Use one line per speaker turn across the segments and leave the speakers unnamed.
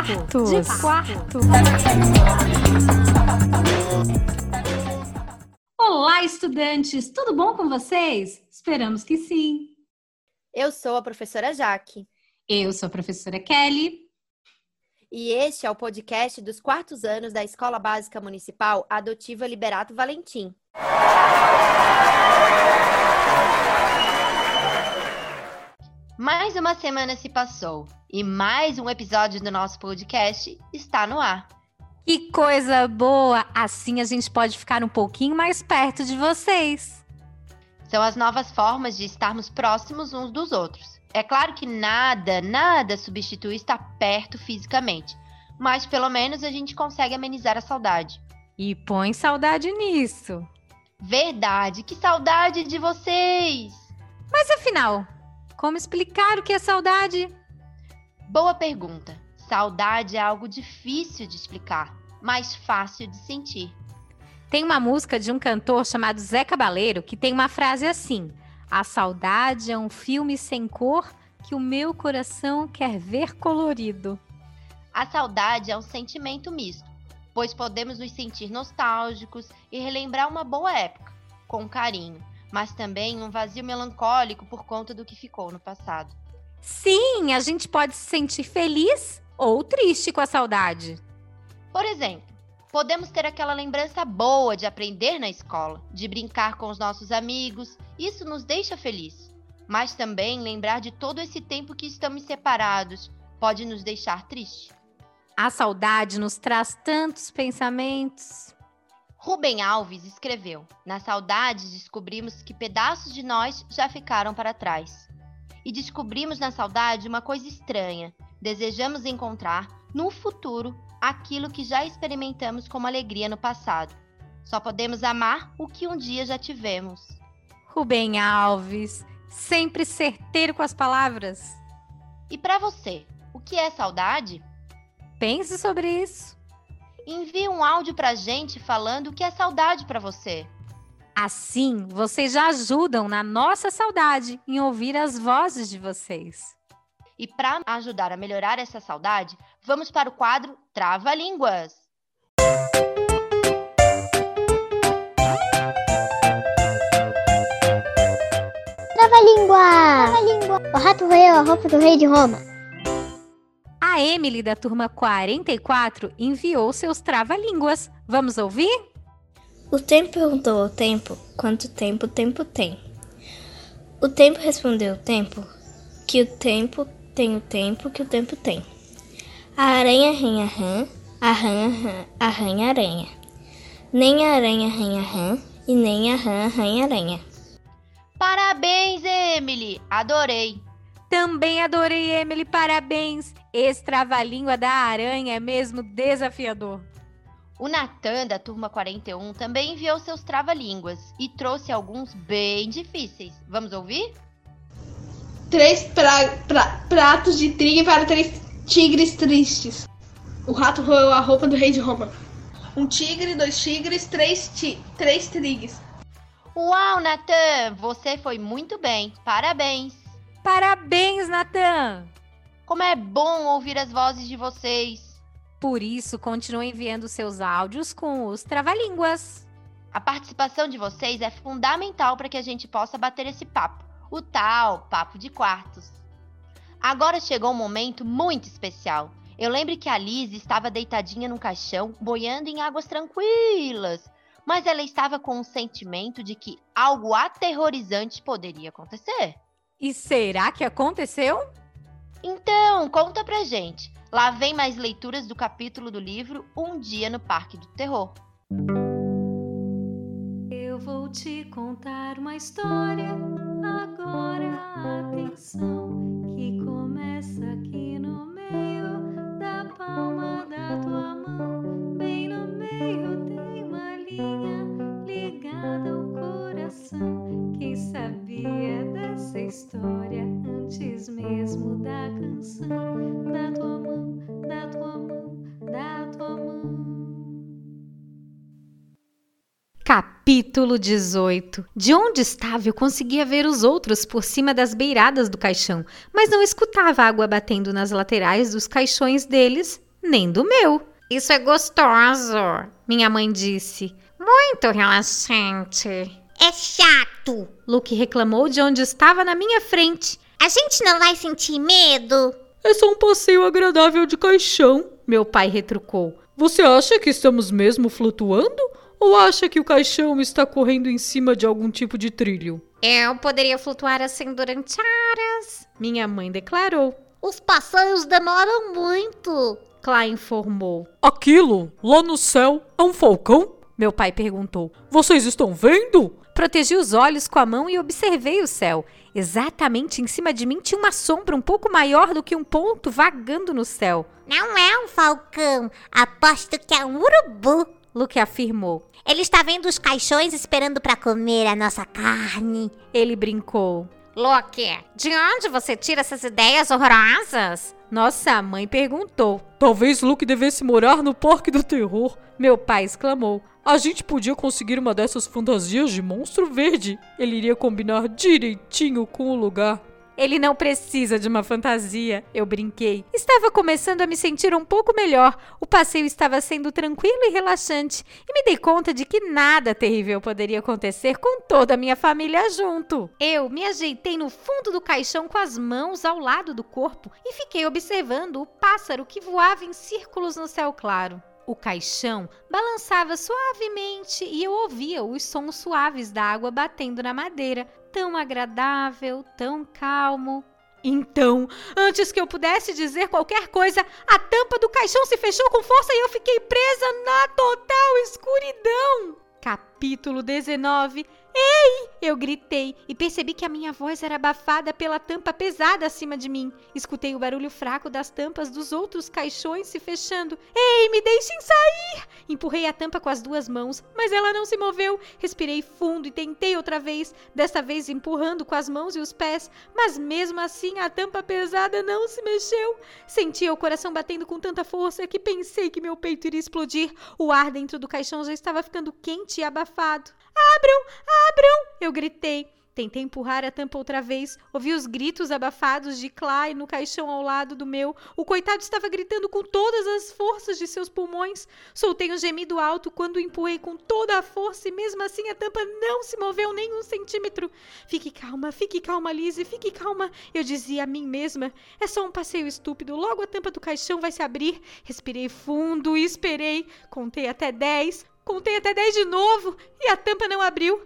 quarto. De quarto.
Olá, estudantes! Tudo bom com vocês? Esperamos que sim.
Eu sou a professora Jaque.
Eu sou a professora Kelly.
E este é o podcast dos quartos anos da Escola Básica Municipal Adotiva Liberato Valentim. Mais uma semana se passou e mais um episódio do nosso podcast está no ar.
Que coisa boa! Assim a gente pode ficar um pouquinho mais perto de vocês.
São as novas formas de estarmos próximos uns dos outros. É claro que nada, nada substitui estar perto fisicamente, mas pelo menos a gente consegue amenizar a saudade.
E põe saudade nisso.
Verdade, que saudade de vocês!
Mas afinal, como explicar o que é saudade?
Boa pergunta. Saudade é algo difícil de explicar, mas fácil de sentir.
Tem uma música de um cantor chamado Zé Cabaleiro que tem uma frase assim: A saudade é um filme sem cor que o meu coração quer ver colorido.
A saudade é um sentimento misto, pois podemos nos sentir nostálgicos e relembrar uma boa época, com carinho mas também um vazio melancólico por conta do que ficou no passado.
Sim, a gente pode se sentir feliz ou triste com a saudade.
Por exemplo, podemos ter aquela lembrança boa de aprender na escola, de brincar com os nossos amigos, isso nos deixa feliz. Mas também lembrar de todo esse tempo que estamos separados pode nos deixar triste.
A saudade nos traz tantos pensamentos.
Rubem Alves escreveu: Na saudade descobrimos que pedaços de nós já ficaram para trás. E descobrimos na saudade uma coisa estranha. Desejamos encontrar, no futuro, aquilo que já experimentamos como alegria no passado. Só podemos amar o que um dia já tivemos.
Rubem Alves, sempre certeiro com as palavras.
E para você, o que é saudade?
Pense sobre isso
envie um áudio pra gente falando o que é saudade para você.
Assim, vocês já ajudam na nossa saudade em ouvir as vozes de vocês.
E para ajudar a melhorar essa saudade, vamos para o quadro Trava Línguas.
Trava-língua! Trava-língua! O rato roeu a roupa do rei de Roma.
A Emily da turma 44 enviou seus trava-línguas. Vamos ouvir?
O tempo perguntou ao tempo quanto tempo o tempo tem. O tempo respondeu ao tempo que o tempo tem o tempo que o tempo tem. A aranha arranha rã, a rã arranha aranha. Nem a aranha arranha rã e nem a rã arranha aranha.
Parabéns, Emily! Adorei!
Também adorei, Emily, parabéns! Esse trava-língua da aranha é mesmo desafiador.
O Natan, da turma 41, também enviou seus trava-línguas e trouxe alguns bem difíceis. Vamos ouvir?
Três pra, pra, pratos de trigo para três tigres tristes. O rato roeu a roupa do rei de Roma. Um tigre, dois tigres, três, ti, três trigues.
Uau, Natan! Você foi muito bem. Parabéns!
Parabéns, Natan!
Como é bom ouvir as vozes de vocês!
Por isso, continue enviando seus áudios com os trava-línguas.
A participação de vocês é fundamental para que a gente possa bater esse papo, o tal papo de quartos. Agora chegou um momento muito especial. Eu lembro que a Liz estava deitadinha no caixão, boiando em águas tranquilas, mas ela estava com um sentimento de que algo aterrorizante poderia acontecer.
E será que aconteceu?
Então, conta pra gente. Lá vem mais leituras do capítulo do livro Um Dia no Parque do Terror.
Eu vou te contar uma história. Agora atenção, que começa aqui no meio
Capítulo 18 De onde estava, eu conseguia ver os outros por cima das beiradas do caixão, mas não escutava a água batendo nas laterais dos caixões deles, nem do meu. Isso é gostoso, minha mãe disse. Muito relaxante.
É chato.
Luke reclamou de onde estava na minha frente.
A gente não vai sentir medo?
É só um passeio agradável de caixão,
meu pai retrucou.
Você acha que estamos mesmo flutuando? Ou acha que o caixão está correndo em cima de algum tipo de trilho?
Eu poderia flutuar assim durante horas, minha mãe declarou.
Os passeios demoram muito,
Klein informou.
Aquilo, lá no céu, é um falcão?
Meu pai perguntou.
Vocês estão vendo?
Protegi os olhos com a mão e observei o céu. Exatamente em cima de mim tinha uma sombra um pouco maior do que um ponto vagando no céu.
Não é um falcão, aposto que é um urubu,
Luke afirmou.
Ele está vendo os caixões esperando para comer a nossa carne.
Ele brincou.
Luke, de onde você tira essas ideias horrorosas?
Nossa mãe perguntou.
Talvez Luke devesse morar no Parque do Terror.
Meu pai exclamou.
A gente podia conseguir uma dessas fantasias de monstro verde. Ele iria combinar direitinho com o lugar.
Ele não precisa de uma fantasia, eu brinquei. Estava começando a me sentir um pouco melhor. O passeio estava sendo tranquilo e relaxante. E me dei conta de que nada terrível poderia acontecer com toda a minha família junto. Eu me ajeitei no fundo do caixão com as mãos ao lado do corpo e fiquei observando o pássaro que voava em círculos no céu claro. O caixão balançava suavemente e eu ouvia os sons suaves da água batendo na madeira. Tão agradável, tão calmo. Então, antes que eu pudesse dizer qualquer coisa, a tampa do caixão se fechou com força e eu fiquei presa na total escuridão. Capítulo 19 Ei! Eu gritei e percebi que a minha voz era abafada pela tampa pesada acima de mim. Escutei o barulho fraco das tampas dos outros caixões se fechando. Ei, me deixem sair! Empurrei a tampa com as duas mãos, mas ela não se moveu. Respirei fundo e tentei outra vez, desta vez empurrando com as mãos e os pés, mas mesmo assim a tampa pesada não se mexeu. Sentia o coração batendo com tanta força que pensei que meu peito iria explodir. O ar dentro do caixão já estava ficando quente e abafado. Abram! Abram! Eu gritei. Tentei empurrar a tampa outra vez. Ouvi os gritos abafados de Clay no caixão ao lado do meu. O coitado estava gritando com todas as forças de seus pulmões. Soltei um gemido alto quando o empurrei com toda a força e mesmo assim a tampa não se moveu nem um centímetro. Fique calma, fique calma, Lizzie, fique calma. Eu dizia a mim mesma. É só um passeio estúpido. Logo a tampa do caixão vai se abrir. Respirei fundo e esperei. Contei até dez. Contei até 10 de novo e a tampa não abriu.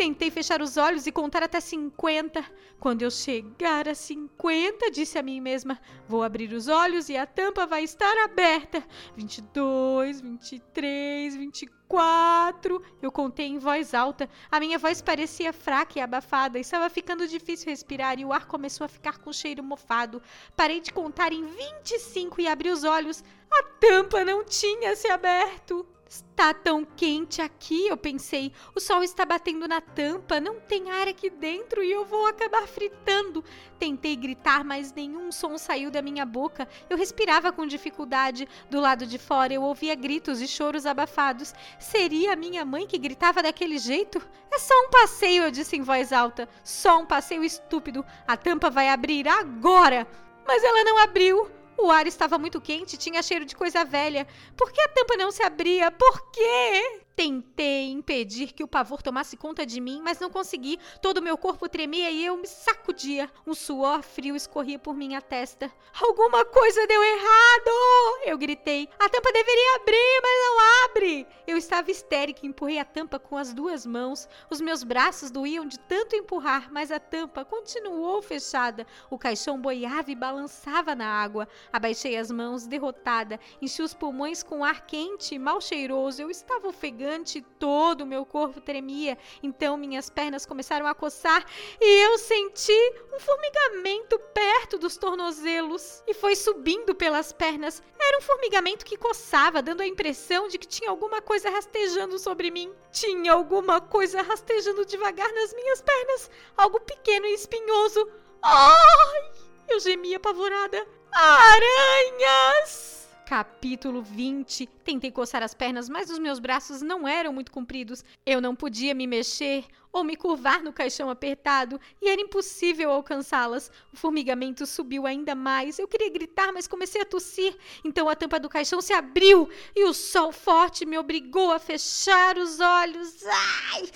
Tentei fechar os olhos e contar até 50. Quando eu chegar a 50, disse a mim mesma: vou abrir os olhos e a tampa vai estar aberta. 22, 23, 24. Eu contei em voz alta. A minha voz parecia fraca e abafada. Estava ficando difícil respirar e o ar começou a ficar com cheiro mofado. Parei de contar em 25 e abri os olhos. A tampa não tinha se aberto. Está tão quente aqui, eu pensei. O sol está batendo na tampa, não tem ar aqui dentro e eu vou acabar fritando. Tentei gritar, mas nenhum som saiu da minha boca. Eu respirava com dificuldade. Do lado de fora eu ouvia gritos e choros abafados. Seria a minha mãe que gritava daquele jeito? É só um passeio, eu disse em voz alta. Só um passeio estúpido. A tampa vai abrir agora. Mas ela não abriu. O ar estava muito quente, tinha cheiro de coisa velha. Por que a tampa não se abria? Por quê? Tentei impedir que o pavor tomasse conta de mim, mas não consegui. Todo o meu corpo tremia e eu me sacudia. Um suor frio escorria por minha testa. Alguma coisa deu errado! Eu gritei. A tampa deveria abrir, mas não abre! Eu estava histérica e empurrei a tampa com as duas mãos. Os meus braços doíam de tanto empurrar, mas a tampa continuou fechada. O caixão boiava e balançava na água. Abaixei as mãos, derrotada. Enchi os pulmões com ar quente e mal cheiroso. Eu estava ofegante todo o meu corpo tremia. Então minhas pernas começaram a coçar e eu senti um formigamento perto dos tornozelos e foi subindo pelas pernas. Era um formigamento que coçava, dando a impressão de que tinha alguma coisa rastejando sobre mim. Tinha alguma coisa rastejando devagar nas minhas pernas, algo pequeno e espinhoso. Ai! Eu gemia apavorada. Aranhas! Capítulo 20. Tentei coçar as pernas, mas os meus braços não eram muito compridos. Eu não podia me mexer ou me curvar no caixão apertado e era impossível alcançá-las. O formigamento subiu ainda mais. Eu queria gritar, mas comecei a tossir. Então a tampa do caixão se abriu e o sol forte me obrigou a fechar os olhos. Ai!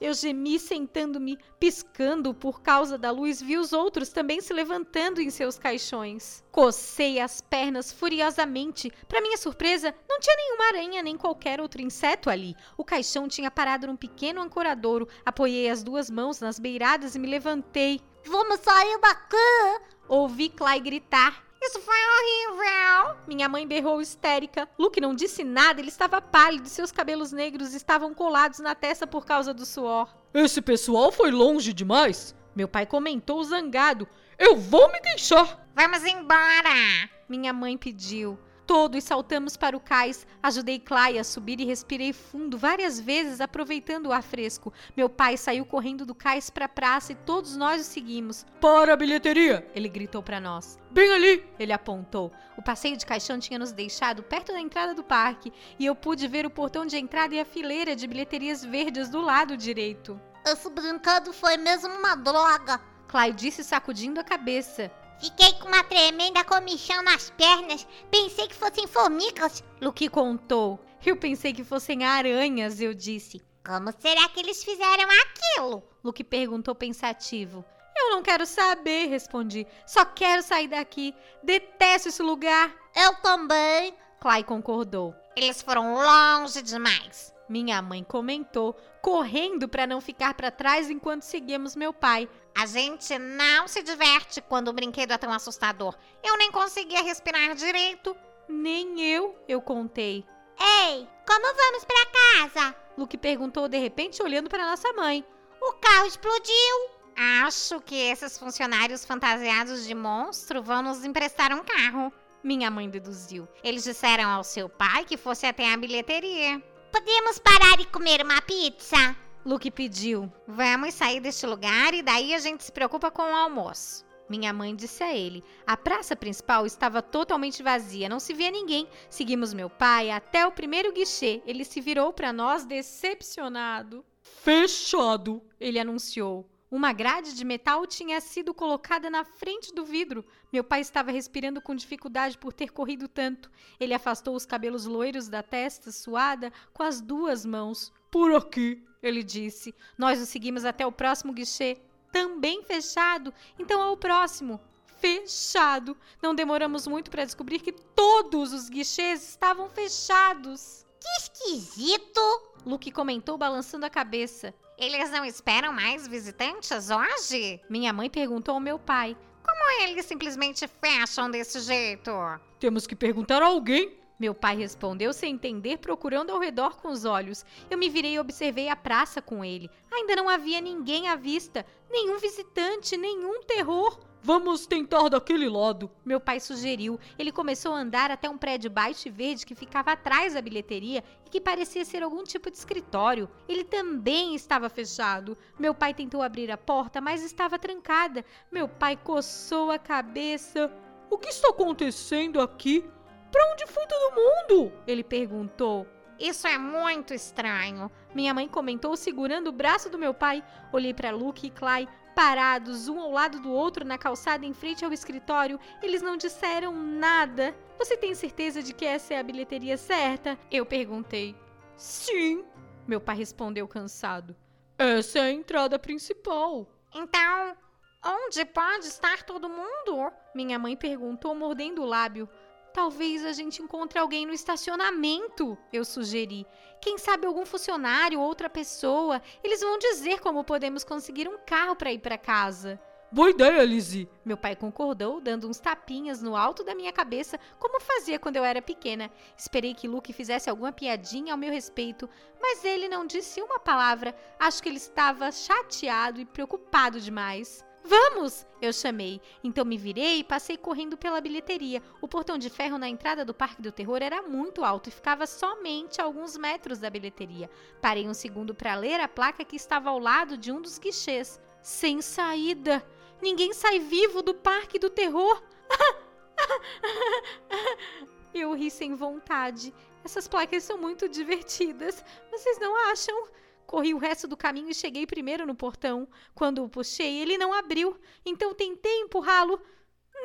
Eu gemi sentando-me, piscando por causa da luz. Vi os outros também se levantando em seus caixões. Cocei as pernas furiosamente. Para minha surpresa, não tinha nenhuma aranha nem qualquer outro inseto ali. O caixão tinha parado num pequeno ancoradouro. Apoiei as duas mãos nas beiradas e me levantei.
Vamos sair daqui!
Ouvi Clay gritar.
Isso foi horrível!
Minha mãe berrou histérica. Luke não disse nada, ele estava pálido, seus cabelos negros estavam colados na testa por causa do suor.
Esse pessoal foi longe demais.
Meu pai comentou zangado.
Eu vou me queixar.
Vamos embora!
Minha mãe pediu. Todos saltamos para o cais. Ajudei Clay a subir e respirei fundo várias vezes, aproveitando o ar fresco. Meu pai saiu correndo do cais para a praça e todos nós o seguimos.
Para a bilheteria!
Ele gritou para nós.
Bem ali!
Ele apontou. O passeio de caixão tinha nos deixado perto da entrada do parque e eu pude ver o portão de entrada e a fileira de bilheterias verdes do lado direito.
Esse brinquedo foi mesmo uma droga.
Clay disse sacudindo a cabeça.
Fiquei com uma tremenda comichão nas pernas. Pensei que fossem formigas.
Luke contou. Eu pensei que fossem aranhas, eu disse.
Como será que eles fizeram aquilo?
Luke perguntou pensativo. Eu não quero saber, respondi. Só quero sair daqui. Detesto esse lugar.
Eu também.
Clay concordou.
Eles foram longe demais.
Minha mãe comentou, correndo para não ficar para trás enquanto seguíamos meu pai.
A gente não se diverte quando o brinquedo é tão assustador. Eu nem conseguia respirar direito.
Nem eu, eu contei.
Ei, como vamos para casa?
Luke perguntou de repente, olhando para nossa mãe.
O carro explodiu. Acho que esses funcionários fantasiados de monstro vão nos emprestar um carro.
Minha mãe deduziu.
Eles disseram ao seu pai que fosse até a bilheteria. Podemos parar e comer uma pizza?
Luke pediu.
Vamos sair deste lugar e daí a gente se preocupa com o almoço.
Minha mãe disse a ele. A praça principal estava totalmente vazia, não se via ninguém. Seguimos meu pai até o primeiro guichê. Ele se virou para nós decepcionado.
Fechado,
ele anunciou. Uma grade de metal tinha sido colocada na frente do vidro. Meu pai estava respirando com dificuldade por ter corrido tanto. Ele afastou os cabelos loiros da testa suada com as duas mãos.
Por aqui,
ele disse. Nós o seguimos até o próximo guichê, também fechado. Então ao próximo, fechado. Não demoramos muito para descobrir que todos os guichês estavam fechados.
Que esquisito!
Luke comentou balançando a cabeça.
Eles não esperam mais visitantes hoje?
Minha mãe perguntou ao meu pai.
Como eles simplesmente fecham desse jeito?
Temos que perguntar a alguém.
Meu pai respondeu sem entender, procurando ao redor com os olhos. Eu me virei e observei a praça com ele. Ainda não havia ninguém à vista, nenhum visitante, nenhum terror.
Vamos tentar daquele lado.
Meu pai sugeriu. Ele começou a andar até um prédio baixo e verde que ficava atrás da bilheteria e que parecia ser algum tipo de escritório. Ele também estava fechado. Meu pai tentou abrir a porta, mas estava trancada. Meu pai coçou a cabeça.
O que está acontecendo aqui? Para onde foi todo mundo?
Ele perguntou.
Isso é muito estranho.
Minha mãe comentou segurando o braço do meu pai. Olhei para Luke e Clay parados um ao lado do outro na calçada em frente ao escritório. Eles não disseram nada. Você tem certeza de que essa é a bilheteria certa? Eu perguntei.
Sim,
meu pai respondeu cansado.
Essa é a entrada principal.
Então, onde pode estar todo mundo?
Minha mãe perguntou, mordendo o lábio. Talvez a gente encontre alguém no estacionamento, eu sugeri. Quem sabe algum funcionário ou outra pessoa. Eles vão dizer como podemos conseguir um carro para ir para casa.
Boa ideia, Lizzie.
Meu pai concordou, dando uns tapinhas no alto da minha cabeça, como fazia quando eu era pequena. Esperei que Luke fizesse alguma piadinha ao meu respeito, mas ele não disse uma palavra. Acho que ele estava chateado e preocupado demais. Vamos! Eu chamei. Então me virei e passei correndo pela bilheteria. O portão de ferro na entrada do Parque do Terror era muito alto e ficava somente a alguns metros da bilheteria. Parei um segundo para ler a placa que estava ao lado de um dos guichês. Sem saída! Ninguém sai vivo do Parque do Terror! Eu ri sem vontade. Essas placas são muito divertidas. Vocês não acham? Corri o resto do caminho e cheguei primeiro no portão. Quando o puxei, ele não abriu. Então tentei empurrá-lo.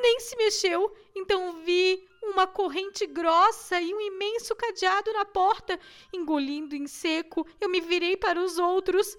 Nem se mexeu. Então vi uma corrente grossa e um imenso cadeado na porta. Engolindo em seco, eu me virei para os outros.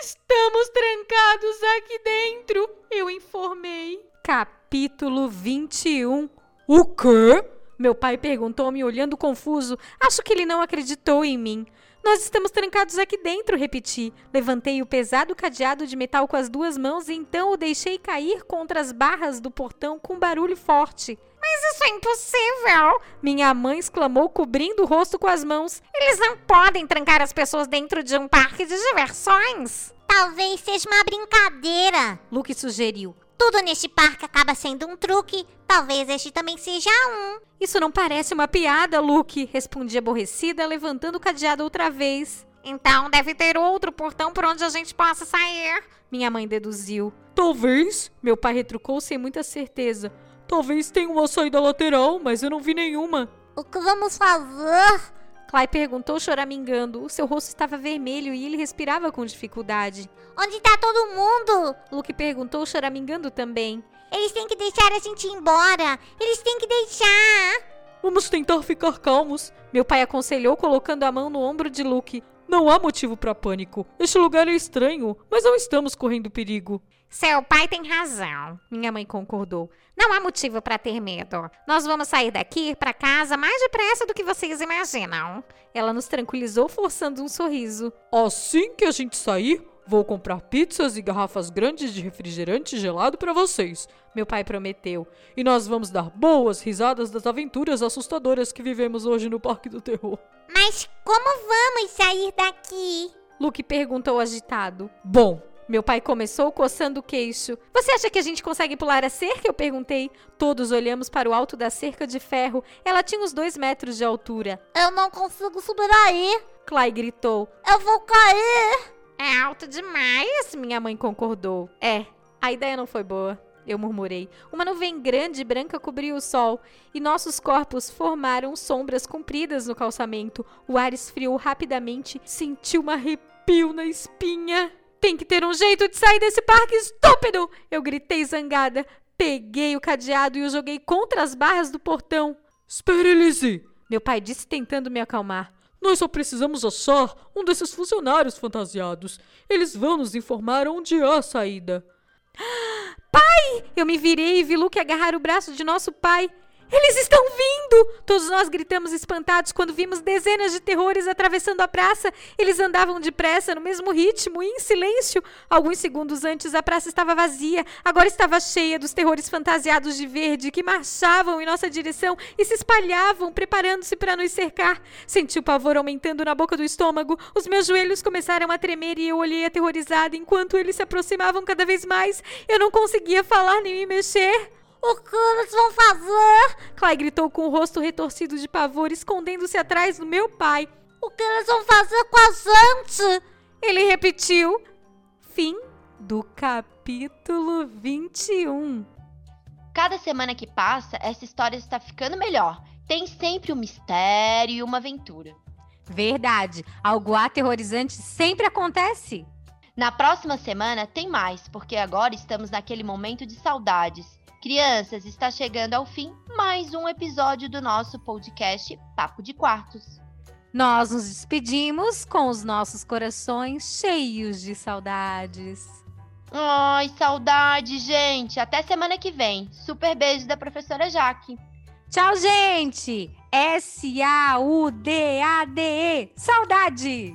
Estamos trancados aqui dentro, eu informei. Capítulo 21 O quê? Meu pai perguntou, me olhando confuso. Acho que ele não acreditou em mim. Nós estamos trancados aqui dentro, repeti. Levantei o pesado cadeado de metal com as duas mãos e então o deixei cair contra as barras do portão com um barulho forte.
Mas isso é impossível!
Minha mãe exclamou, cobrindo o rosto com as mãos.
Eles não podem trancar as pessoas dentro de um parque de diversões!
Talvez seja uma brincadeira,
Luke sugeriu.
Tudo neste parque acaba sendo um truque. Talvez este também seja um.
Isso não parece uma piada, Luke, respondi aborrecida, levantando o cadeado outra vez.
Então deve ter outro portão por onde a gente possa sair.
Minha mãe deduziu.
Talvez,
Meu pai retrucou sem muita certeza.
talvez tenha uma saída lateral, mas eu não vi nenhuma.
O que vamos fazer?
Clay perguntou choramingando. O seu rosto estava vermelho e ele respirava com dificuldade.
Onde está todo mundo?
Luke perguntou choramingando também.
Eles têm que deixar a gente ir embora. Eles têm que deixar.
Vamos tentar ficar calmos.
Meu pai aconselhou colocando a mão no ombro de Luke.
Não há motivo para pânico. Este lugar é estranho, mas não estamos correndo perigo.
Seu pai tem razão.
Minha mãe concordou.
Não há motivo para ter medo. Nós vamos sair daqui para casa mais depressa do que vocês imaginam.
Ela nos tranquilizou, forçando um sorriso.
Assim que a gente sair, vou comprar pizzas e garrafas grandes de refrigerante gelado para vocês.
Meu pai prometeu.
E nós vamos dar boas risadas das aventuras assustadoras que vivemos hoje no Parque do Terror.
Mas como vamos sair daqui?
Luke perguntou agitado.
Bom,
Meu pai começou coçando o queixo. Você acha que a gente consegue pular a cerca? Eu perguntei. Todos olhamos para o alto da cerca de ferro. Ela tinha uns dois metros de altura.
Eu não consigo subir aí.
Clay gritou.
Eu vou cair.
É alto demais.
Minha mãe concordou. É, a ideia não foi boa. Eu murmurei. Uma nuvem grande e branca cobriu o sol, e nossos corpos formaram sombras compridas no calçamento. O ar esfriou rapidamente, senti um arrepio na espinha. Tem que ter um jeito de sair desse parque estúpido! Eu gritei zangada. Peguei o cadeado e o joguei contra as barras do portão.
espere, Lizzie.
Meu pai disse tentando me acalmar.
Nós só precisamos achar um desses funcionários fantasiados. Eles vão nos informar onde há a saída.
Eu me virei e vi Luke agarrar o braço de nosso pai. Eles estão vindo! Todos nós gritamos espantados quando vimos dezenas de terrores atravessando a praça. Eles andavam depressa, no mesmo ritmo e em silêncio. Alguns segundos antes, a praça estava vazia. Agora estava cheia dos terrores fantasiados de verde que marchavam em nossa direção e se espalhavam, preparando-se para nos cercar. Senti o pavor aumentando na boca do estômago. Os meus joelhos começaram a tremer e eu olhei aterrorizada enquanto eles se aproximavam cada vez mais. Eu não conseguia falar nem me mexer.
O que eles vão fazer?
Clay gritou com o rosto retorcido de pavor, escondendo-se atrás do meu pai.
O que eles vão fazer com a gente?
Ele repetiu. Fim do capítulo 21.
Cada semana que passa, essa história está ficando melhor. Tem sempre um mistério e uma aventura.
Verdade, algo aterrorizante sempre acontece.
Na próxima semana tem mais, porque agora estamos naquele momento de saudades. Crianças, está chegando ao fim mais um episódio do nosso podcast Papo de Quartos.
Nós nos despedimos com os nossos corações cheios de saudades.
Ai, saudade, gente! Até semana que vem. Super beijo da professora Jaque.
Tchau, gente! S-A-U-D-A-D-E. Saudade!